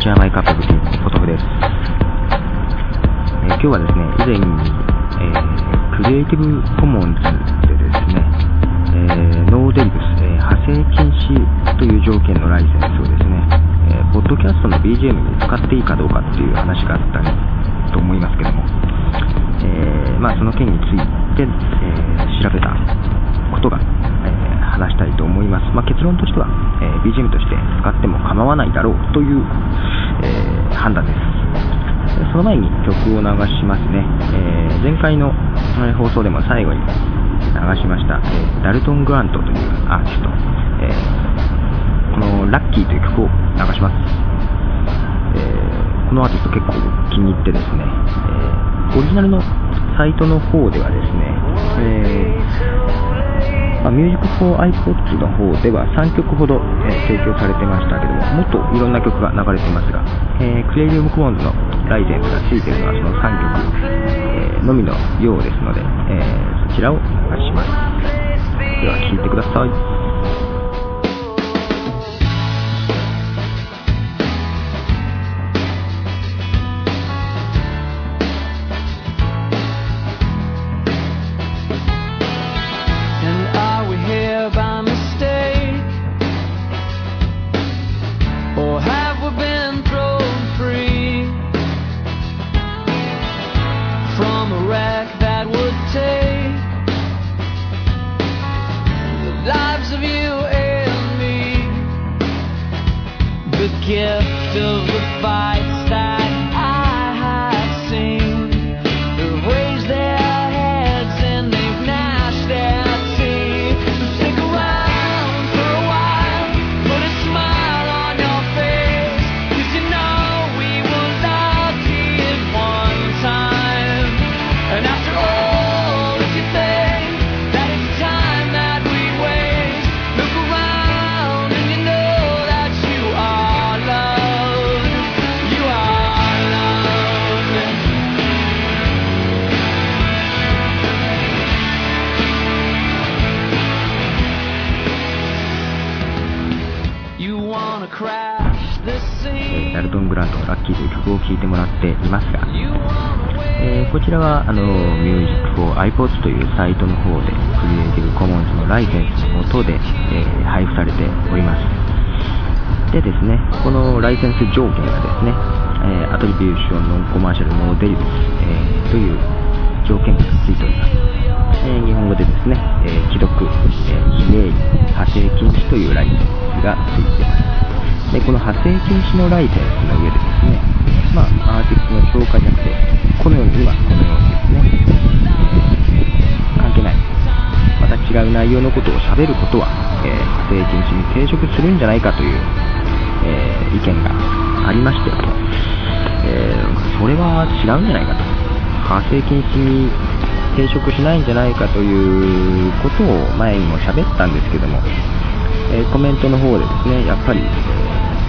にちは、マイカップブティーポトフです。えー、今日はですね、以前に、えー、クリエイティブコモンズでですね、えー、ノーデリブス、え派生禁止という条件のライセンスをですね、えポッドキャストの BGM に使っていいかどうかっていう話があったと思いますけども、えまあ、その件について、え調べたことが、え話したいと思います。まあ、結論としては、えー、BGM として使っても構わないだろうという、えー、判断です。その前に曲を流しますね。えー、前回の放送でも最後に流しました、えダルトン・グラントというアーティスト、えこのラッキーという曲を流します。えこのアーティスト結構気に入ってですね、えオリジナルのサイトの方ではですね、えまあ、ミュージックフォー iPods の方では3曲ほど、えー、提供されてましたけども、もっといろんな曲が流れていますが、えー、クリエイリウムコモンズのライゼンスが付いているのはその3曲、え、のみのようですので、えそちらをお願いします。では聴いてください。こちらはあの Music for iPods というサイトの方でクリエイティブコモンズのライセンスの下で、えー、配布されております。でですねこのライセンス条件がですね、えー、アトリビューションノンコマーシャルノーデリブス、えという条件がついております、え日本語でですね、え既読、え非名義派生禁止というライセンスがついています。でこの派生禁止のライセンスの上でですね、まあ、アーティストの紹介じゃなくて、このようにはこのようにですね、関係ない、また違う内容のことを喋ることは、えー、派生禁止に抵触するんじゃないかという、えー、意見がありまして、えー、それは違うんじゃないかと、派生禁止に抵触しないんじゃないかということを前にも喋ったんですけども、えコメントの方でですね、やっぱり、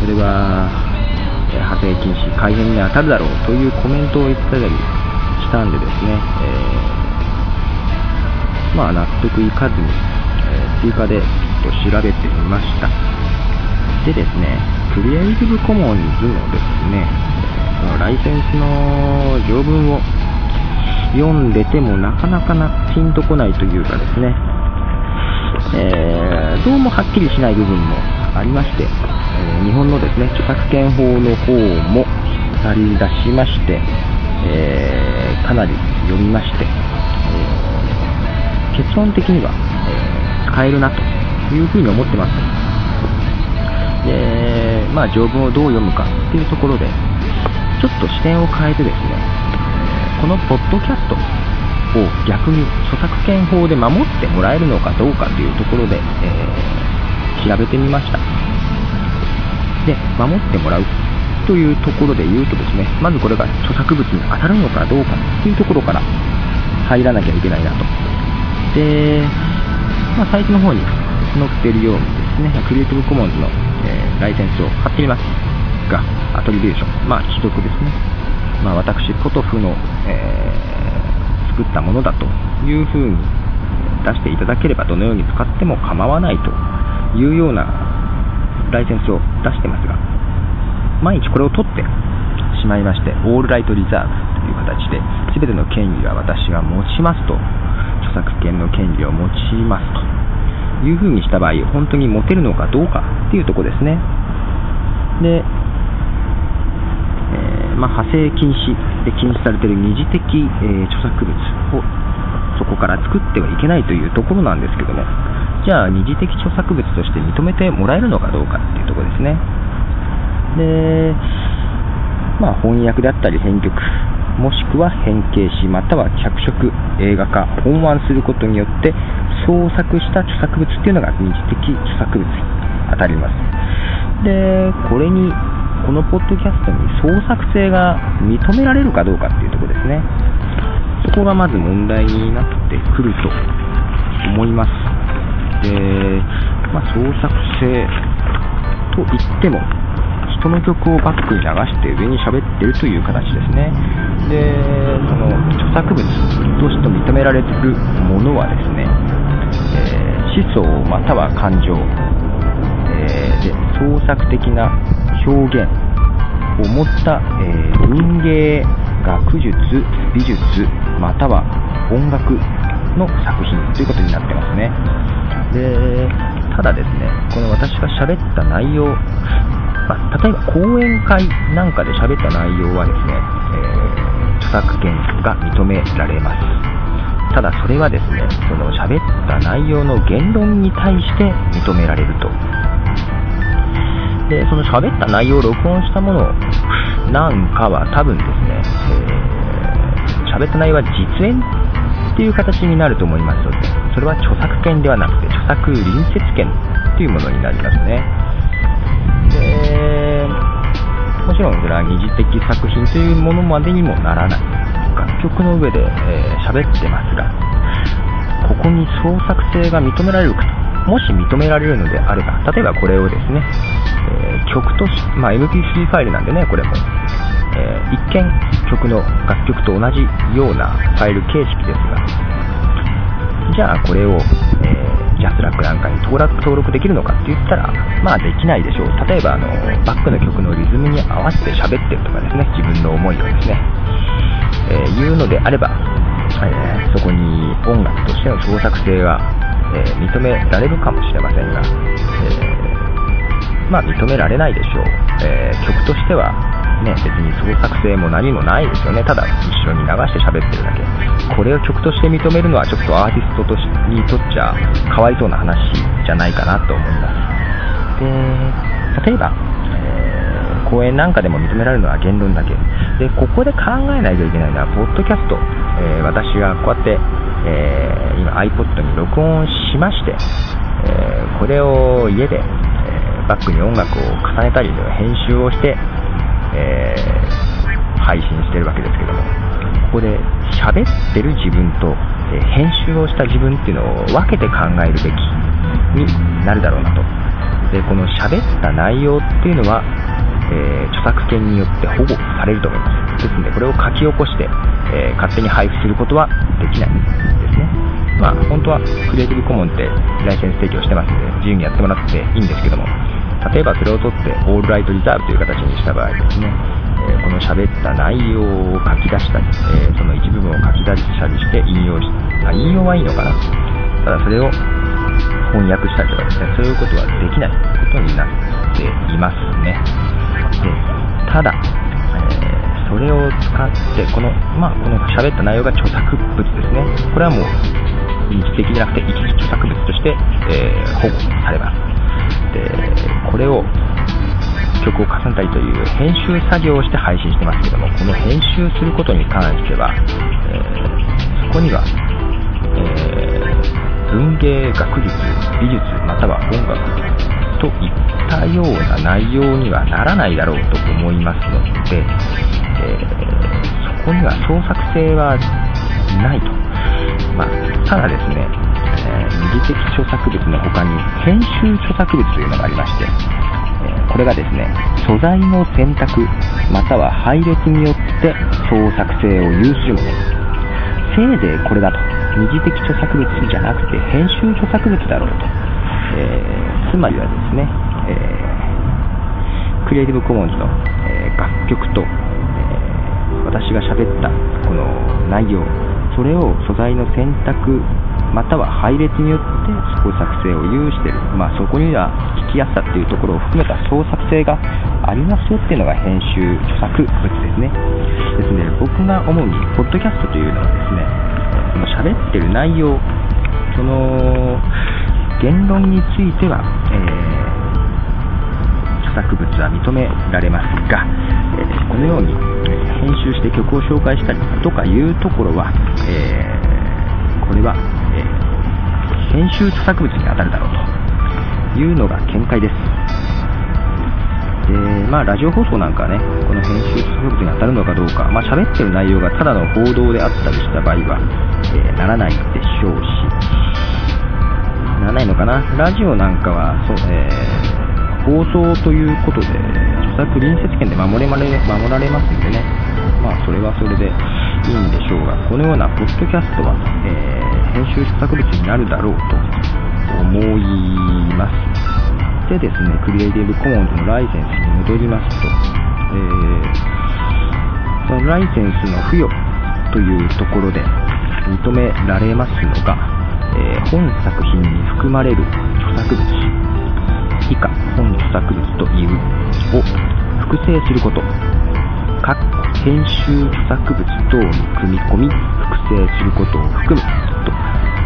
それは、派生禁止、改変に当たるだろうというコメントを言ってたりしたんでですね、えー、まあ納得いかずに、え追加でちょっと調べてみました。でですね、クリエイティブコモンズのですね、そのライセンスの条文を読んでてもなかなかなピンとこないというかですね、えー、どうもはっきりしない部分もありまして、えー、日本のですね著作権法の方も引っ張り出しまして、えー、かなり読みまして、え結論的には、え使えるなというふうに思ってます。で、まあ、条文をどう読むかっていうところで、ちょっと視点を変えてですね、このポッドキャストを逆に著作権法で守ってもらえるのかどうかというところで、えー、調べてみました。で、守ってもらうというところで言うとですね、まずこれが著作物に当たるのかどうかというところから入らなきゃいけないなと。で、まあ、サイトの方に載っているようにですね、クリエイティブコモンズの、えー、ライセンスを貼ってみますが、アトリビューション、まあ、既読ですね。まあ、私、ポトフの、えー作ったものだというふうに出していただければどのように使っても構わないというようなライセンスを出してますが、毎日これを取ってしまいまして、オールライトリザーブという形で、全ての権利は私が持ちますと、著作権の権利を持ちますというふうにした場合、本当に持てるのかどうかっていうとこですね。で、えー、まあ、派生禁止で禁止されている二次的、えー、著作物をそこから作ってはいけないというところなんですけども、じゃあ二次的著作物として認めてもらえるのかどうかっていうところですね。で、まあ、翻訳であったり編曲、もしくは変形し、または脚色、映画化、本案することによって創作した著作物っていうのが二次的著作物に当たります。で、これに、このポッドキャストに創作性が認められるかどうかっていうところですね。そこがまず問題になってくると思います。で、まあ、創作性と言っても、人の曲をバックに流して上に喋ってるという形ですね。で、その著作物として認められてるものはですね、えー、思想または感情、えー、で創作的な表現を持った、えー、文芸、学術、美術、または音楽の作品ということになってますね。で、ただですね、この私が喋った内容、まあ、例えば講演会なんかで喋った内容はですね、えー、著作権が認められます。ただそれはですね、その喋った内容の言論に対して認められると。で、その喋った内容を録音したものなんかは多分ですね、えー、喋った内容は実演っていう形になると思いますので、それは著作権ではなくて著作隣接権というものになりますね。で、もちろんそれは二次的作品というものまでにもならない。楽曲の上で喋、えー、ってますが、ここに創作性が認められるかと。もし認められるのであれば、例えばこれをですね、えー、曲とし、まあ、MP3 ファイルなんでね、これも。えー、一見曲の楽曲と同じようなファイル形式ですが、じゃあこれを、えージャスラックなんかに登録登録できるのかって言ったら、まあできないでしょう。例えば、あの、バックの曲のリズムに合わせて喋ってるとかですね、自分の思いをですね、えー、言うのであれば、えー、そこに音楽としての創作性が、えー、認められるかもしれませんが、えまあ認められないでしょう。え曲としては、ね、別に創作性も何もないですよね。ただ一緒に流して喋ってるだけ。これを曲として認めるのはちょっとアーティストとしにとっちゃかわいそうな話じゃないかなと思います。で、例えば、え、講演なんかでも認められるのは言論だけ。で、ここで考えないといけないのは、ポッドキャスト。え、私がこうやって、えー、今 iPod に録音しまして、えこれを家で、えバックに音楽を重ねたり、編集をして、え、配信してるわけですけども、ここで喋ってる自分と、え、編集をした自分っていうのを分けて考えるべきになるだろうなと。で、この喋った内容っていうのは、え、著作権によって保護されると思います。ですので、これを書き起こして、えー、勝手に配布することはできないですね。まあ、本当はクリエイティブコモンってライセンス提供してますので、自由にやってもらっていいんですけども、例えばそれを取ってオールライトリザーブという形にした場合ですね、えー、この喋った内容を書き出したり、えー、その一部分を書き出したりして引用し、あ、引用はいいのかな。ただそれを翻訳したりとかですね、そういうことはできないことになっていますね。で、ただ、を使って、この、まあ、この喋った内容が著作物ですね。これはもう、一時的じゃなくて一時著作物として、えー、保護されます。で、これを曲を重ねたりという編集作業をして配信してますけども、この編集することに関しては、えー、そこには、えー、文芸、学術、美術、または音楽といったような内容にはならないだろうと思いますので、ー、そこには創作性はないと。まあ、ただですね、えー、二次的著作物の他に編集著作物というのがありまして、え、これがですね、素材の選択、または配列によって創作性を有するもの。せいぜいこれだと。二次的著作物じゃなくて編集著作物だろうと。えー、つまりはですね、えクリエイティブコモンズの、え楽曲と、が喋ったこの内容それを素材の選択または配列によって創作性を有している、まあ、そこには聞きやすさっていうところを含めた創作性がありますよっていうのが編集著作物ですね。ですね僕が主にポッドキャストというのはですねその喋ってる内容その言論については、えー、著作物は認められますが、えー、このように編集して曲を紹介したりとかいうところは、えー、これは、え編集著作物に当たるだろうというのが見解です。でまあ、ラジオ放送なんかはね、この編集著作物に当たるのかどうか、まあ、喋ってる内容がただの報道であったりした場合は、えー、ならないでしょうし、ならないのかな？ラジオなんかは、そう、えー、放送ということで、著作隣接権で守れまれ守られますんでね、まあ、それはそれでいいんでしょうが、このようなポッドキャストは、えー、編集著作物になるだろうと思います。でですね、クリエイティブコモンズのライセンスに戻りますと、えー、そのライセンスの付与というところで認められますのが、えー、本作品に含まれる著作物以下本著作物というを複製すること。各編集著作物等に組み込み複製することを含む。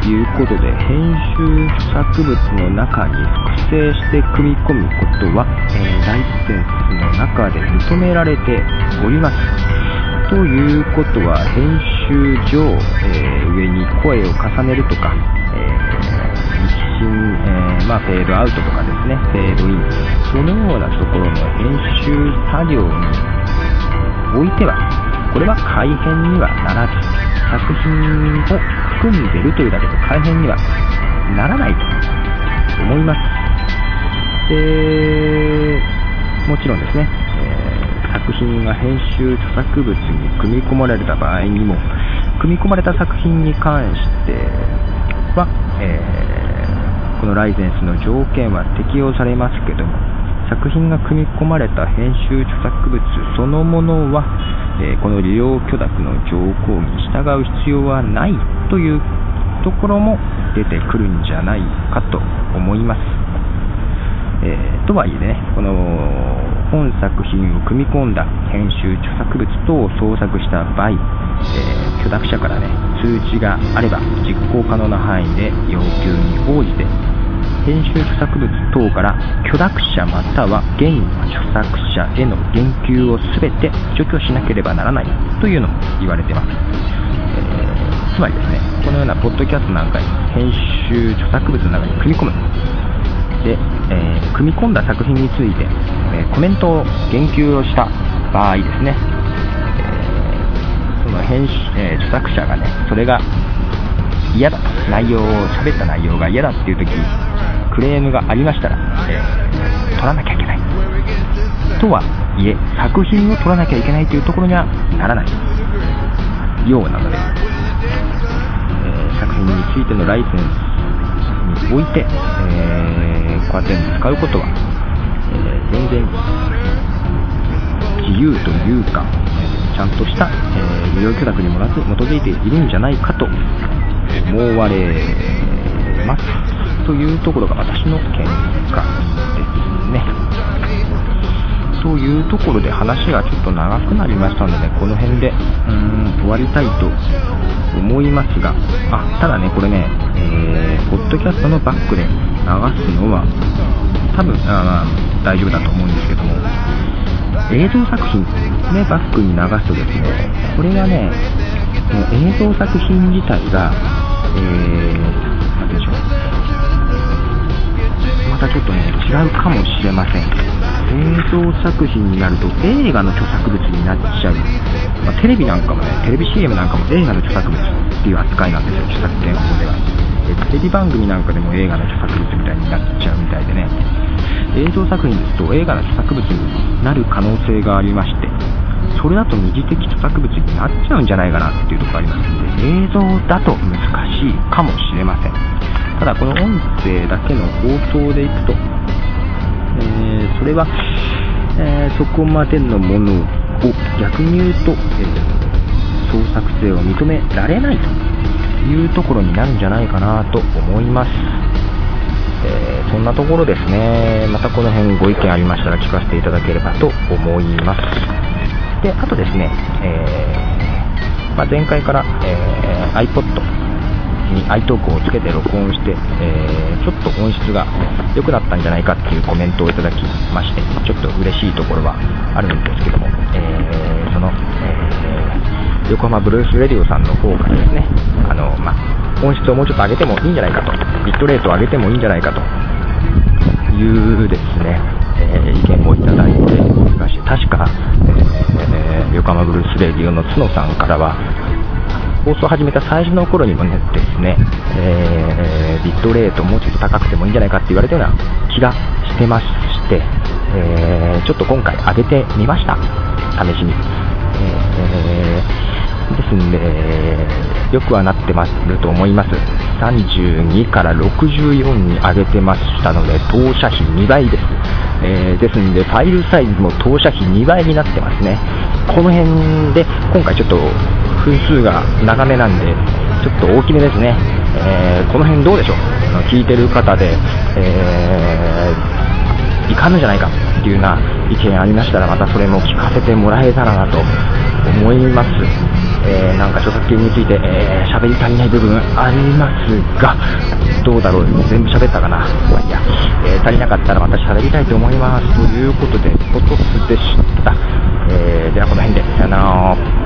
ということで編集著作物の中に複製して組み込むことは、えー、ライセンスの中で認められております。ということは編集上、えー、上に声を重ねるとか、えー、ミキシン、えー、まあ、フェードアウトとかですね、フェードイン、そのようなところの編集作業においては、これは改変にはならず、作品を含んでるというだけで改変にはならないと思います。で、もちろんですね、えー、作品が編集著作物に組み込まれた場合にも、組み込まれた作品に関しては、えー、このライセンスの条件は適用されますけども作品が組み込まれた編集著作物そのものは、えー、この利用許諾の条項に従う必要はないというところも出てくるんじゃないかと思います。えー、とはいえね、この本作品を組み込んだ編集著作物等を創作した場合、えー、許諾者からね、通知があれば実行可能な範囲で要求に応じて編集著作物等から許諾者または現著作者への言及を全て除去しなければならないというのも言われてます、えー、つまりですねこのようなポッドキャストなんかに編集著作物の中に組み込むで、えー、組み込んだ作品について、えー、コメントを言及をした場合ですねその編集、え、著作者がね、それが嫌だと、内容を、喋った内容が嫌だっていう時、クレームがありましたら、えー、取らなきゃいけない。とはいえ、作品を取らなきゃいけないというところにはならないようなので、えー、作品についてのライセンスにおいて、えー、こうやって使うことは、え、全然自由というか、ちゃんとした、えー、無料許諾にもらず基づいているんじゃないかと思われますというところが私の見解ですね。というところで話がちょっと長くなりましたので、この辺でうーん終わりたいと思いますが、あ、ただね、これね、えー、ポッドキャストのバックで流すのは、多分、あ大丈夫だと思うんですけども、映像作品ね、バックに流すとですね、これはね、この映像作品自体が、えー、たちょっとね、違うかもしれません。映像作品になると映画の著作物になっちゃう。まあ、テレビなんかもね、テレビ CM なんかも映画の著作物っていう扱いなんですよ、著作権法では。テレビ番組なんかでも映画の著作物みたいになっちゃうみたいでね。映像作品ですと映画の著作物になる可能性がありましてそれだと二次的著作物になっちゃうんじゃないかなっていうところがありますので映像だと難しいかもしれませんただこの音声だけの放送でいくと、えー、それはえー、そこまでのものを逆に言うと、えー、創作性を認められないというところになるんじゃないかなと思います。えー、そんなところですね、またこの辺ご意見ありましたら聞かせていただければと思います。で、あとですね、えー、まあ、前回から、えー、iPod に iTalk をつけて録音して、えー、ちょっと音質が良くなったんじゃないかっていうコメントをいただきまして、ちょっと嬉しいところはあるんですけども、えー、その、えー、横浜ブルースレディオさんの方からですね、あの、ま音質をもうちょっと上げてもいいんじゃないかと、ビットレートを上げてもいいんじゃないかというですね、え意見をいただいてまして、確か、え横浜ブルースレディオの角さんからは、放送を始めた最初の頃にもねですね、えー、ビットレートもうちょっと高くてもいいんじゃないかって言われたような気がしてまして、えー、ちょっと今回上げてみました。試しに。えー、ですんで、よくはなってますると思います。32から64に上げてましたので、投射費2倍です。えー、ですんで、ファイルサイズも投射費2倍になってますね。この辺で、今回ちょっと分数が長めなんで、ちょっと大きめですね。えー、この辺どうでしょう？聞いてる方で、えー、いかんのじゃないかっていうような意見ありましたら、またそれも聞かせてもらえたらなと思います。えー、なんか著作権について喋、えー、り足りない部分ありますが、どうだろう、全部喋ったかな？まあいや、えー、足りなかったらまた喋りたいと思います。ということで、ポトスでした。えー、ではこの辺で、さよなら。